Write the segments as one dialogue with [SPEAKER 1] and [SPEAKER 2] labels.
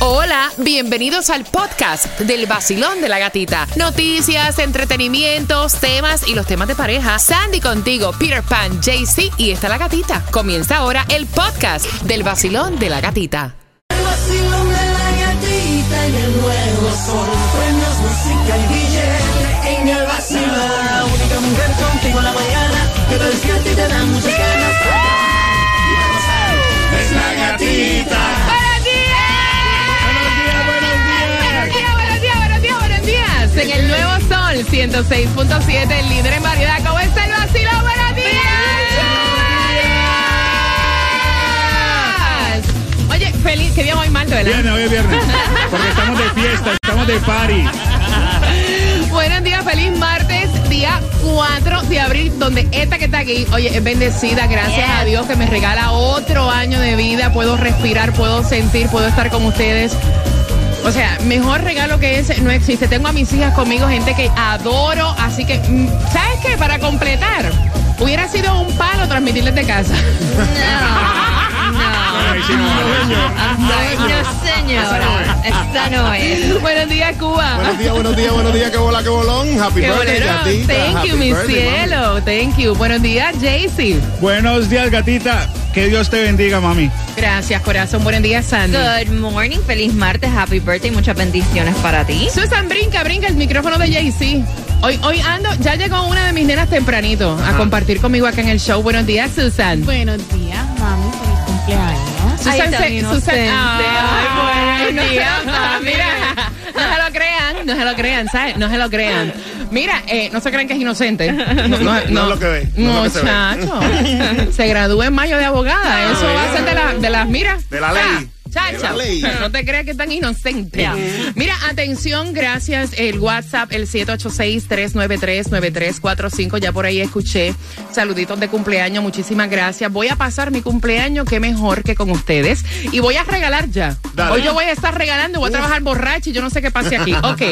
[SPEAKER 1] Hola, bienvenidos al podcast del vacilón de la gatita. Noticias, entretenimientos, temas y los temas de pareja. Sandy contigo, Peter Pan, JC y está la gatita. Comienza ahora el podcast del vacilón de la gatita.
[SPEAKER 2] El vacilón de la gatita en el nuevo sol. Premios, música y billete en el vacilón. La única mujer contigo en la mañana que te despierta y te da muchas
[SPEAKER 1] 106.7, el líder en variedad. ¿Cómo está el vacilón? ¡Buenos días! Oye, feliz, qué día muy mal, ¿verdad?
[SPEAKER 3] Viernes, hoy es viernes. Porque estamos de fiesta, estamos de party.
[SPEAKER 1] Buenos días, feliz martes, día 4 de abril, donde esta que está aquí, oye, es bendecida, gracias a Dios que me regala otro año de vida, puedo respirar, puedo sentir, puedo estar con ustedes. O sea, mejor regalo que ese no existe. Tengo a mis hijas conmigo, gente que adoro, así que, mm, ¿sabes qué? Para completar, hubiera sido un palo transmitirles de casa.
[SPEAKER 3] No,
[SPEAKER 4] Ay, no, señora. Esta no es.
[SPEAKER 1] Buenos días, Cuba.
[SPEAKER 5] Buenos días, buenos días, buenos días, que bola, que bolón. Happy
[SPEAKER 1] Qué
[SPEAKER 5] birthday,
[SPEAKER 1] bolero.
[SPEAKER 5] gatita.
[SPEAKER 1] Thank
[SPEAKER 5] Happy
[SPEAKER 1] you, mi
[SPEAKER 5] birthday, mami.
[SPEAKER 1] cielo. Thank you. Buenos días, Jaycee.
[SPEAKER 3] Buenos días, gatita. Que Dios te bendiga, mami.
[SPEAKER 1] Gracias, corazón. Buenos días, Sandy.
[SPEAKER 4] Good morning, feliz martes, happy birthday, muchas bendiciones para ti.
[SPEAKER 1] Susan, brinca, brinca el micrófono de Jay-Z. Hoy, hoy ando, ya llegó una de mis nenas tempranito a compartir conmigo acá en el show. Buenos días, Susan.
[SPEAKER 6] Buenos días, mami. Feliz cumpleaños.
[SPEAKER 1] Susan,
[SPEAKER 4] Ay,
[SPEAKER 1] se-
[SPEAKER 4] inocente.
[SPEAKER 1] Ay,
[SPEAKER 4] Ay,
[SPEAKER 1] buenos días, mami. Mira, no se lo crean, no se lo crean, ¿sabes? No se lo crean. Mira, eh, no se crean que es inocente. No,
[SPEAKER 5] No es lo que ve, no es lo que se ve.
[SPEAKER 1] Muchacho. Se gradúa en mayo de abogada. Eso va a ser de, la- de las, mira.
[SPEAKER 5] De la ley.
[SPEAKER 1] Chacha,
[SPEAKER 5] De la ley.
[SPEAKER 1] no te creas que es tan inocente. Mira, atención, gracias. El WhatsApp, el 786-393-9345. Ya por ahí escuché saluditos de cumpleaños. Muchísimas gracias. Voy a pasar mi cumpleaños, qué mejor que con ustedes. Y voy a regalar ya.
[SPEAKER 5] Dale.
[SPEAKER 1] Hoy yo voy a estar regalando, voy a trabajar borracho y yo no sé qué pase aquí. Ok,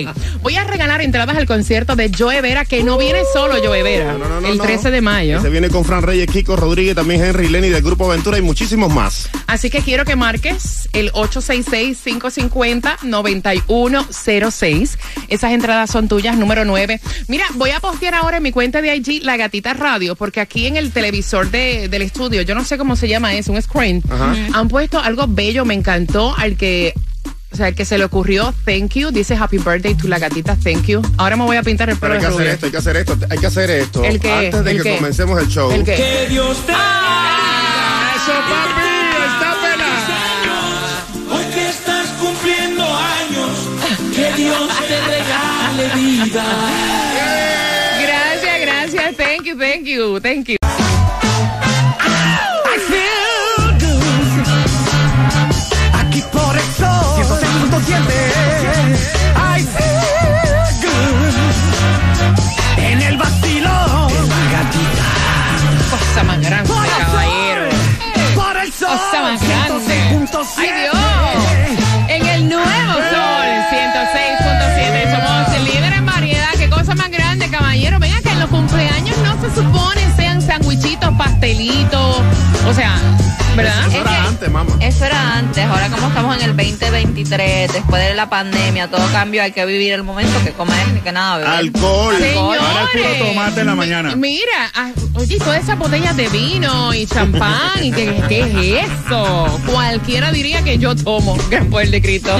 [SPEAKER 1] voy a regalar entradas al concierto de Joe Vera, que no viene solo Joe Vera.
[SPEAKER 5] No, no, no,
[SPEAKER 1] el
[SPEAKER 5] no.
[SPEAKER 1] 13 de mayo.
[SPEAKER 5] Se viene con Fran Reyes, Kiko Rodríguez, también Henry Lenny del Grupo Aventura y muchísimos más.
[SPEAKER 1] Así que quiero que marques el 866-550-9106. Esas entradas son tuyas, número 9. Mira, voy a postear ahora en mi cuenta de IG La Gatita Radio, porque aquí en el televisor de- del estudio, yo no sé cómo se llama eso, un screen,
[SPEAKER 5] Ajá.
[SPEAKER 1] han puesto algo bello, me encantó, al que... O sea, al que se le ocurrió, thank you, dice happy birthday to la gatita, thank you. Ahora me voy a pintar el
[SPEAKER 5] Pero
[SPEAKER 1] pelo
[SPEAKER 5] hay que hacer esto, hay que hacer esto, hay que hacer esto.
[SPEAKER 1] ¿El qué?
[SPEAKER 5] Antes de
[SPEAKER 1] ¿El
[SPEAKER 5] que
[SPEAKER 1] qué?
[SPEAKER 5] comencemos el show.
[SPEAKER 1] ¿El qué?
[SPEAKER 2] Que Dios te
[SPEAKER 3] ¡Eso, papi!
[SPEAKER 1] Gracias, gracias, thank you, thank you, thank you.
[SPEAKER 2] I feel good. Aquí por eso 106.7
[SPEAKER 1] pastelitos. O sea, ¿verdad?
[SPEAKER 5] Eso era
[SPEAKER 4] que-
[SPEAKER 5] antes, mamá.
[SPEAKER 4] Eso era antes, ahora como estamos en el 2023, después de la pandemia, todo cambio, hay que vivir el momento, que comer ni que nada, beber.
[SPEAKER 5] Alcohol.
[SPEAKER 1] Señores,
[SPEAKER 3] Ahora es puro tomate en la mañana.
[SPEAKER 1] mi- Mira, ah, oye, todas esas botellas de vino y champán, y que, ¿qué es eso? Cualquiera diría que yo tomo, gran poder de Cristo.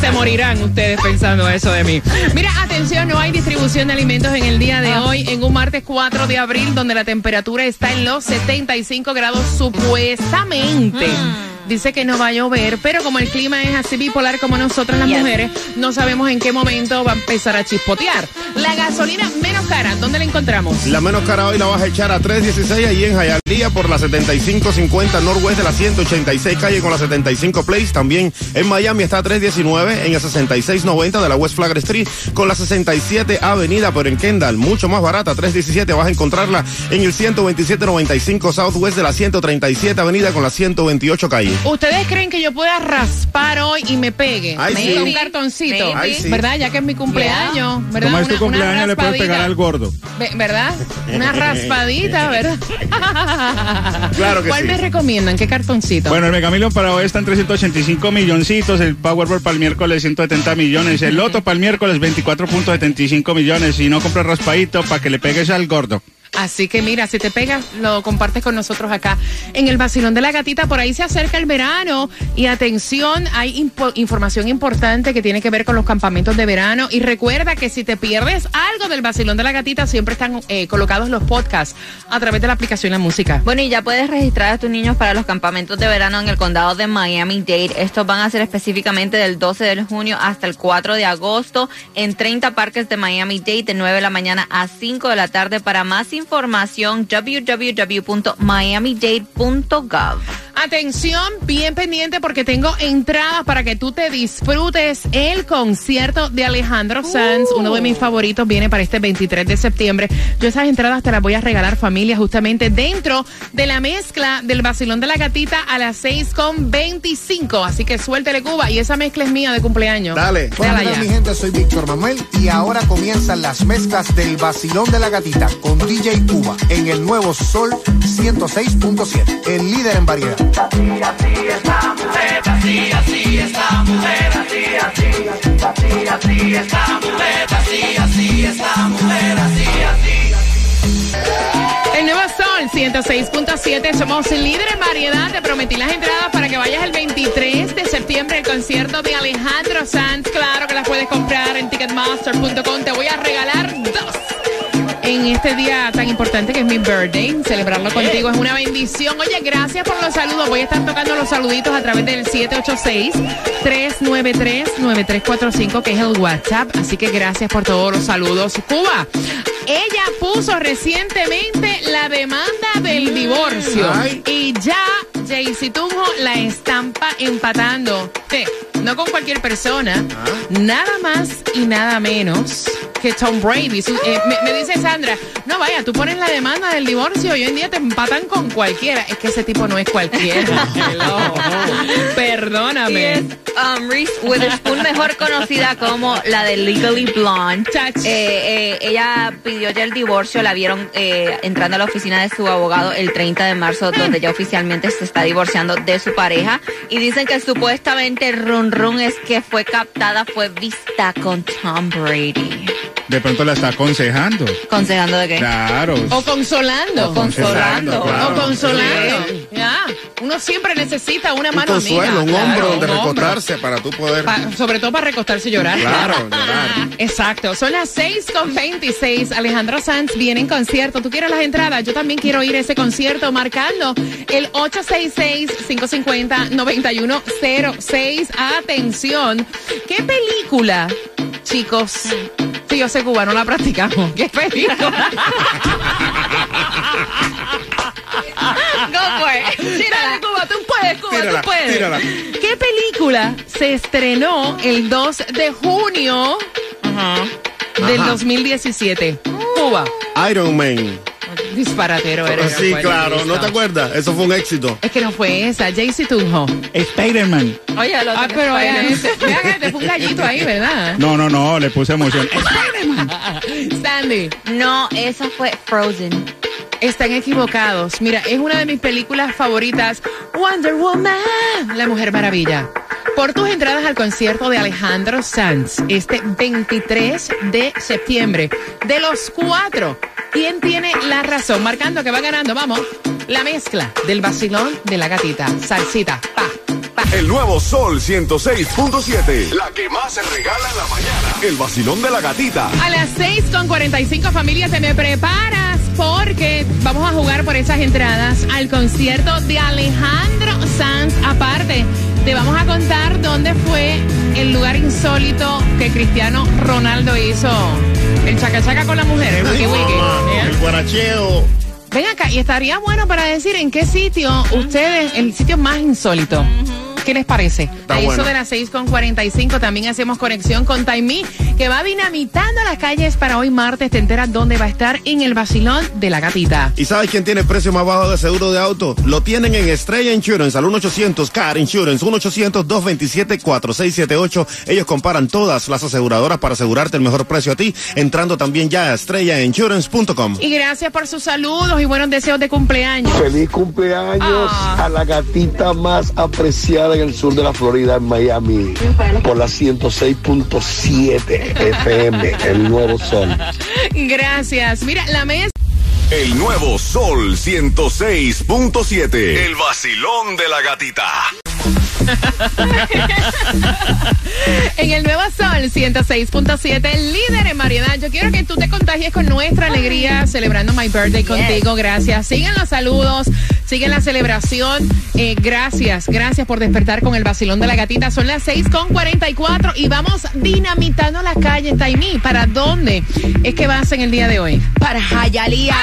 [SPEAKER 1] Se morirán ustedes pensando eso de mí. Mira, atención, no hay distribución de alimentos en el día de hoy, en un martes 4 de abril, donde la temperatura está en los 75 grados supuestamente. Dice que no va a llover, pero como el clima es así bipolar como nosotras las
[SPEAKER 4] Yes.
[SPEAKER 1] mujeres, no sabemos en qué momento va a empezar a chispotear. La gasolina menos cara, ¿dónde la encontramos?
[SPEAKER 5] La menos cara hoy la vas a echar a 316 allí en Hialeah por la 7550 Norwest de la 186 calle con la 75 Place. También en Miami está a 319 en el 6690 de la West Flagler Street con la 67 Avenida, pero en Kendall mucho más barata, 317 vas a encontrarla en el 12795 Southwest de la 137 Avenida con la 128 calle.
[SPEAKER 1] ¿Ustedes creen que yo pueda raspar hoy y me pegue?
[SPEAKER 5] Ay,
[SPEAKER 1] me
[SPEAKER 5] sí.
[SPEAKER 1] un cartoncito.
[SPEAKER 5] Ay, sí.
[SPEAKER 1] ¿Verdad? Ya que es mi cumpleaños. ¿verdad?
[SPEAKER 3] Como es tu
[SPEAKER 1] Una- una
[SPEAKER 3] cumpleaños, le puedes pegar
[SPEAKER 1] raspadita.
[SPEAKER 3] al gordo.
[SPEAKER 1] Ve- ¿Verdad? Una raspadita, ¿verdad?
[SPEAKER 5] Claro que
[SPEAKER 1] ¿Cuál
[SPEAKER 5] sí.
[SPEAKER 1] me recomiendan? ¿Qué cartoncito?
[SPEAKER 3] Bueno, el Mega Million para hoy está en 385 milloncitos, el Powerball para el miércoles 170 millones, el Loto para el miércoles 24.75 millones y no compres raspadito para que le pegues al gordo.
[SPEAKER 1] Así que mira, si te pegas, lo compartes con nosotros acá en el vacilón de la gatita. Por ahí se acerca el verano y atención, hay información importante que tiene que ver con los campamentos de verano. Y recuerda que si te pierdes algo del vacilón de la gatita, siempre están eh, colocados los podcasts a través de la aplicación La Música.
[SPEAKER 4] Bueno, y ya puedes registrar a tus niños para los campamentos de verano en el condado de Miami-Dade. Estos van a ser específicamente del 12 de junio hasta el 4 de agosto en 30 parques de Miami-Dade de 9 de la mañana a 5 de la tarde. Para más información, www.miamidade.gov.
[SPEAKER 1] Atención, bien pendiente porque tengo entradas para que tú te disfrutes el concierto de Alejandro Sanz, uno de mis favoritos, viene para este 23 de septiembre. Yo esas entradas te las voy a regalar familia justamente dentro de la mezcla del vacilón de la gatita a las 6 con 25. Así que suéltele Cuba y esa mezcla es mía de cumpleaños.
[SPEAKER 5] Dale.
[SPEAKER 7] Hola
[SPEAKER 1] ya.
[SPEAKER 7] mi gente, soy Víctor Manuel y ahora comienzan las mezclas del vacilón de la gatita con DJ Cuba en el nuevo Sol 106.7, el líder en variedad.
[SPEAKER 1] El nuevo Sol 106.7, somos líder en variedad. Te prometí las entradas para que vayas el 23 de septiembre al concierto de Alejandro Sanz. Claro que las puedes comprar en ticketmaster.com. Te voy a regalar. En este día tan importante que es mi birthday, celebrarlo contigo es una bendición. Oye, gracias por los saludos. Voy a estar tocando los saluditos a través del 786-393-9345, que es el WhatsApp. Así que gracias por todos los saludos. Cuba, ella puso recientemente la demanda del divorcio.
[SPEAKER 5] Ay.
[SPEAKER 1] Y ya Jaycee Tunjo la estampa empatando. Sí, no con cualquier persona, nada más y nada menos que Tom Brady. Su- eh, me, me dice Sandra, no vaya, tú pones la demanda del divorcio y hoy en día te empatan con cualquiera. Es que ese tipo no es cualquiera.
[SPEAKER 4] Y
[SPEAKER 1] Perdóname.
[SPEAKER 4] es um, Reese Witherspoon, mejor conocida como la de Legally Blonde. Eh, eh, ella pidió ya el divorcio, la vieron eh, entrando a la oficina de su abogado el 30 de marzo, donde ya oficialmente se está divorciando de su pareja. Y dicen que supuestamente el run run es que fue captada, fue vista con Tom Brady.
[SPEAKER 3] De pronto la está aconsejando.
[SPEAKER 4] ¿Consejando de qué?
[SPEAKER 3] Claro.
[SPEAKER 1] O consolando.
[SPEAKER 4] O consolando.
[SPEAKER 3] Claro.
[SPEAKER 1] O consolando. Ya. Uno siempre necesita una
[SPEAKER 5] Un
[SPEAKER 1] mano
[SPEAKER 5] consuelo,
[SPEAKER 1] amiga.
[SPEAKER 5] un hombro
[SPEAKER 1] Claro,
[SPEAKER 5] donde
[SPEAKER 1] un hombro.
[SPEAKER 5] recostarse para tú poder.
[SPEAKER 1] Pa- sobre todo para recostarse y llorar.
[SPEAKER 5] Claro, llorar.
[SPEAKER 1] Exacto, son las 6 con 26. Alejandro Sanz viene en concierto. ¿Tú quieres las entradas? Yo también quiero ir a ese concierto marcando el 866-550-9106. Atención. ¿Qué película, chicos? Yo sé cubano, la practicamos. ¿Qué película?
[SPEAKER 4] Go for it.
[SPEAKER 1] Tírala, Cuba, tú puedes, Cuba,
[SPEAKER 5] Tírala,
[SPEAKER 1] tú puedes.
[SPEAKER 5] tírala.
[SPEAKER 1] ¿Qué película se estrenó el 2 de junio del
[SPEAKER 5] Ajá.
[SPEAKER 1] 2017? Cuba.
[SPEAKER 5] Iron Man.
[SPEAKER 1] Disparatero eres.
[SPEAKER 5] Sí,
[SPEAKER 1] Rafael
[SPEAKER 5] claro. ¿no te acuerdas? Eso fue un éxito.
[SPEAKER 1] Es que no fue esa, Jaycee Tunjo.
[SPEAKER 3] Spider-Man.
[SPEAKER 4] Oye, lo
[SPEAKER 1] Ah, pero ese. Te fue un gallito ahí, ¿verdad?
[SPEAKER 3] No, no, no, le puse emoción.
[SPEAKER 1] Sandy,
[SPEAKER 4] No, esa fue Frozen.
[SPEAKER 1] están equivocados. Mira, es una de mis películas favoritas, Wonder Woman, La Mujer Maravilla. Por tus entradas al concierto de Alejandro Sanz, este 23 de septiembre. De los cuatro, ¿quién tiene la razón? Marcando que va ganando, vamos. La mezcla del vacilón de la gatita. Salsita, pa, pa.
[SPEAKER 8] El nuevo Sol 106.7. La que más se regala en la mañana. El vacilón de la gatita.
[SPEAKER 1] A las 6 con 45 familias te me preparas porque vamos a jugar por esas entradas al concierto de Alejandro Sanz. Aparte, te vamos a contar dónde fue el lugar insólito que Cristiano Ronaldo hizo. El chacachaca con la mujer, el wiki wiki.
[SPEAKER 5] El guaracheo.
[SPEAKER 1] Ven acá, y estaría bueno para decir en qué sitio ustedes, el sitio más insólito ¿Qué les parece? a eso de las 6 con 45 también hacemos conexión con Taimí, que va dinamitando las calles para hoy martes. Te enteras dónde va a estar en el vacilón de la gatita.
[SPEAKER 5] ¿Y sabes quién tiene el precio más bajo de seguro de auto? Lo tienen en Estrella Insurance al 1-800 Car Insurance, 1-800-227-4678. Ellos comparan todas las aseguradoras para asegurarte el mejor precio a ti, entrando también ya a estrellainsurance.com.
[SPEAKER 1] Y gracias por sus saludos y buenos deseos de cumpleaños.
[SPEAKER 9] Feliz cumpleaños
[SPEAKER 1] Ah.
[SPEAKER 9] a la gatita más apreciada en el sur de la Florida, en Miami, por la 106.7 FM, el nuevo sol.
[SPEAKER 1] Gracias. Mira, la mesa.
[SPEAKER 8] El nuevo Sol 106.7. El vacilón de la gatita.
[SPEAKER 1] En el Nuevo Sol 106.7, líder en variedad. Yo quiero que tú te contagies con nuestra alegría celebrando My Birthday contigo. Gracias. Siguen los saludos, siguen la celebración. Eh, gracias, gracias por despertar con el vacilón de la gatita. Son las 6.44 y vamos dinamitando la calle Taimí. ¿Para dónde es que vas en el día de hoy?
[SPEAKER 10] Para Jayalía.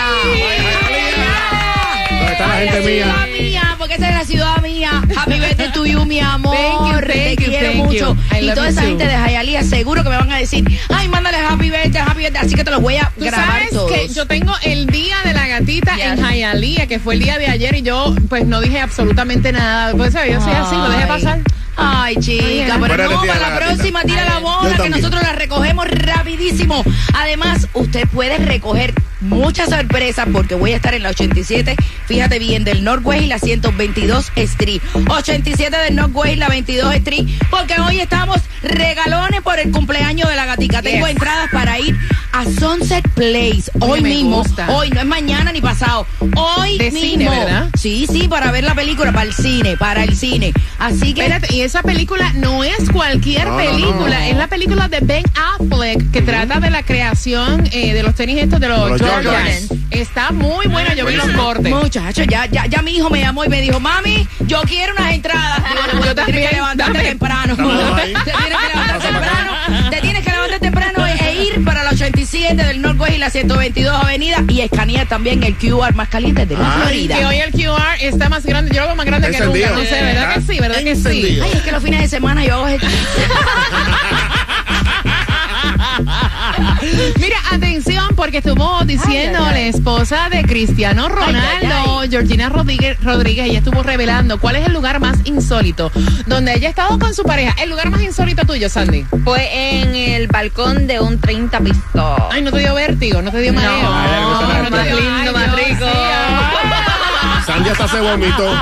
[SPEAKER 5] ¿Dónde está la gente mía?
[SPEAKER 10] mía, porque esa es la ciudad mía. Happy birthday to you, mi amor.
[SPEAKER 1] Thank you, thank you,
[SPEAKER 10] quiero
[SPEAKER 1] thank
[SPEAKER 10] mucho.
[SPEAKER 1] you.
[SPEAKER 10] Y toda esa
[SPEAKER 1] too.
[SPEAKER 10] gente de Jayalía seguro que me van a decir, ay, mándale happy birthday, happy birthday. Así que te los voy a
[SPEAKER 1] Tú
[SPEAKER 10] grabar
[SPEAKER 1] sabes
[SPEAKER 10] todos.
[SPEAKER 1] que yo tengo el día de la gatita en
[SPEAKER 10] Yes.
[SPEAKER 1] Hialeah, que fue el día de ayer y yo pues no dije absolutamente nada. Pues ¿sabes? yo soy así, lo dejé pasar.
[SPEAKER 10] Ay, chica, pero no, para la próxima tira la bola, que nosotros la recogemos rapidísimo. Además, usted puede recoger muchas sorpresas porque voy a estar en la 87, fíjate bien, del Northwest y la 122 Street. 87 del Northwest y la 22 Street, porque hoy estamos regalones por el cumpleaños de la gatica. Tengo
[SPEAKER 1] Yes.
[SPEAKER 10] entradas para ir a Sunset Place hoy
[SPEAKER 1] Oye,
[SPEAKER 10] mismo.
[SPEAKER 1] gusta.
[SPEAKER 10] Hoy, no es mañana ni pasado. Hoy
[SPEAKER 1] De
[SPEAKER 10] mismo.
[SPEAKER 1] cine, ¿verdad?
[SPEAKER 10] Sí, sí, para ver la película, para el cine, para el cine. Así que...
[SPEAKER 1] Espérate, y esa película no es cualquier
[SPEAKER 5] No, no,
[SPEAKER 1] película,
[SPEAKER 5] no.
[SPEAKER 1] es la película de Ben Affleck que trata de la creación eh, de los tenis estos de los,
[SPEAKER 5] los
[SPEAKER 1] Jordans.
[SPEAKER 5] Jordans.
[SPEAKER 1] Está muy buena, yo vi los cortes.
[SPEAKER 10] Muchacho, ya, ya, ya mi hijo me llamó y me dijo, mami, yo quiero unas entradas. Digo,
[SPEAKER 1] Yo
[SPEAKER 10] te tienes
[SPEAKER 1] también,
[SPEAKER 10] que levantarte temprano. Te tienes 87 del Northwest y la 122 Avenida y escanear también el QR más caliente de la
[SPEAKER 5] Ay,
[SPEAKER 10] Florida.
[SPEAKER 1] Que hoy el QR está más grande, yo lo veo más grande que
[SPEAKER 5] Encendido.
[SPEAKER 1] nunca. No sé, ¿verdad que sí? ¿Verdad que sí?
[SPEAKER 10] Ay, es que los fines de semana yo hago ejercicio.
[SPEAKER 1] Mira, atención, porque estuvo diciendo
[SPEAKER 10] Ay, ay, ay.
[SPEAKER 1] la esposa de Cristiano Ronaldo,
[SPEAKER 10] ay,
[SPEAKER 1] Georgina Rodríguez, Rodríguez, ella estuvo revelando cuál es el lugar más insólito donde ella ha estado con su pareja. El lugar más insólito tuyo, Sandy.
[SPEAKER 4] Fue en el balcón de un 30 piso.
[SPEAKER 1] Ay, no te dio vértigo, no te dio mareo. No te dio-
[SPEAKER 4] lindo,
[SPEAKER 1] Ay,
[SPEAKER 4] más
[SPEAKER 1] Dios,
[SPEAKER 4] rico.
[SPEAKER 1] sí,
[SPEAKER 5] Sandy hasta se vomitó.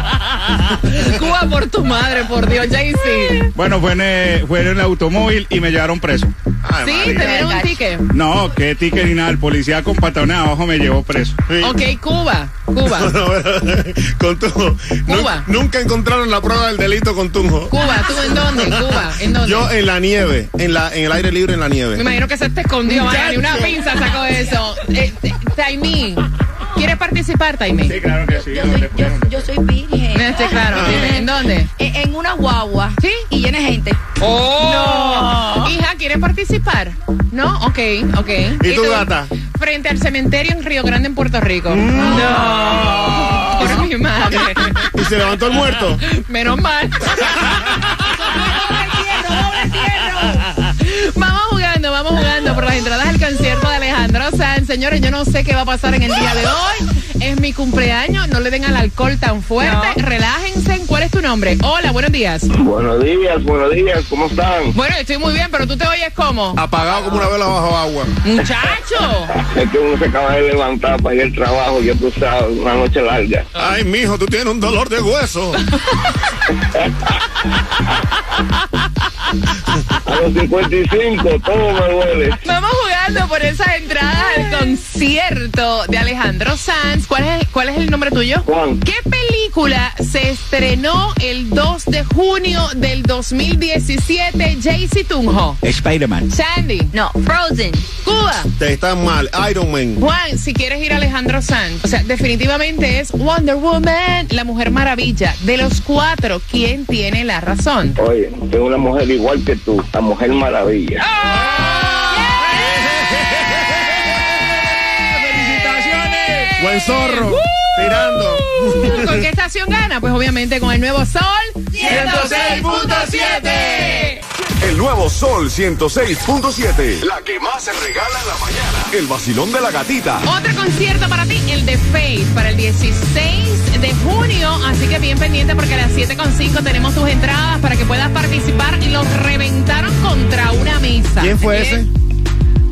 [SPEAKER 1] Cuba por tu madre, por Dios, Jaycee.
[SPEAKER 3] Bueno, fue en, eh, fue en el automóvil y me llevaron preso.
[SPEAKER 5] Ay,
[SPEAKER 1] Sí,
[SPEAKER 5] María.
[SPEAKER 1] te dieron un ticket.
[SPEAKER 3] No, qué ticket ni nada. El policía con patanes abajo me llevó preso.
[SPEAKER 5] Sí.
[SPEAKER 1] Ok, Cuba, Cuba.
[SPEAKER 5] con Tunjo.
[SPEAKER 1] Cuba.
[SPEAKER 5] Nunca encontraron la prueba del delito con Tunjo.
[SPEAKER 1] Cuba, ¿tú en dónde? Cuba, ¿en dónde?
[SPEAKER 5] Yo en la nieve, en la en el aire libre en la
[SPEAKER 1] Me
[SPEAKER 5] nieve.
[SPEAKER 1] imagino que se te escondió, ni una pinza sacó eso. Eh, eh, ¿quieres participar, Taimí?
[SPEAKER 3] Sí, claro que sí.
[SPEAKER 10] Yo
[SPEAKER 3] ¿dónde
[SPEAKER 10] soy, yo, yo soy virgen.
[SPEAKER 1] Este, claro,
[SPEAKER 5] Ah.
[SPEAKER 1] ¿en dónde?
[SPEAKER 10] En, en una guagua.
[SPEAKER 1] ¿Sí?
[SPEAKER 10] Y llena gente.
[SPEAKER 1] ¡Oh! Hija, ¿quieres participar? ¿No? Ok, ok.
[SPEAKER 5] ¿Y tu gata?
[SPEAKER 1] Frente al cementerio en Río Grande, en Puerto Rico.
[SPEAKER 5] Mm.
[SPEAKER 1] No. Por mi madre.
[SPEAKER 5] Y se levantó el muerto.
[SPEAKER 1] Menos mal. Vamos jugando, vamos jugando por las entradas al concierto de Alejandro Sanz. Señores, yo no sé qué va a pasar en el día de hoy. Es mi cumpleaños, no le den al alcohol tan fuerte. Relájense. ¿Cuál es tu nombre? Hola, buenos días.
[SPEAKER 9] Buenos días, buenos días, ¿cómo están?
[SPEAKER 1] Bueno, estoy muy bien, pero tú te oyes como.
[SPEAKER 5] Apagado como una vela bajo agua.
[SPEAKER 1] Muchacho.
[SPEAKER 9] Es que uno se acaba de levantar para ir al trabajo, ya tú sabes, una noche larga.
[SPEAKER 5] Ay, mijo, tú tienes un dolor de hueso.
[SPEAKER 9] A los 55, todo me duele.
[SPEAKER 1] Vamos jugando por esas entradas al concierto de Alejandro Sanz. ¿Cuál es, ¿Cuál es el nombre tuyo?
[SPEAKER 9] Juan.
[SPEAKER 1] ¿Qué película se estrenó el 2 de junio del 2017? Jaycee Tunjo.
[SPEAKER 11] Spider-Man.
[SPEAKER 1] Sandy.
[SPEAKER 4] No, Frozen.
[SPEAKER 1] Cuba.
[SPEAKER 5] Te están mal. Iron Man.
[SPEAKER 1] Juan, si quieres ir a Alejandro Sanz, o sea, definitivamente es Wonder Woman, la Mujer Maravilla. De los cuatro, ¿quién tiene la razón?
[SPEAKER 9] Oye, tengo una mujer igual que tú, la mujer maravilla.
[SPEAKER 5] ¡Felicitaciones! Buen zorro. Tirando.
[SPEAKER 1] ¿Con qué estación gana? Pues obviamente con el nuevo Sol
[SPEAKER 10] 106.7.
[SPEAKER 8] El nuevo Sol 106.7. La que más se regala en la mañana. El vacilón de la gatita.
[SPEAKER 1] Otro concierto para ti, el de Faith, para el 16 de junio. Así que bien pendiente porque a las 7.5 tenemos tus entradas para que puedas participar. Y los reventaron contra una mesa.
[SPEAKER 5] ¿Quién fue
[SPEAKER 1] ¿Eh?
[SPEAKER 5] ese?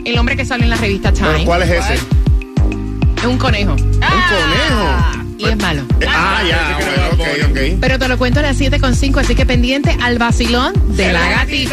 [SPEAKER 1] El hombre que sale en la revista Time.
[SPEAKER 5] Pero, ¿Cuál es ese?
[SPEAKER 1] Es un conejo.
[SPEAKER 5] Un conejo.
[SPEAKER 1] Y es malo.
[SPEAKER 5] Ah, ya. Bueno, ok, ok.
[SPEAKER 1] Pero te lo cuento a las 7.5, así que pendiente al vacilón de la gatita.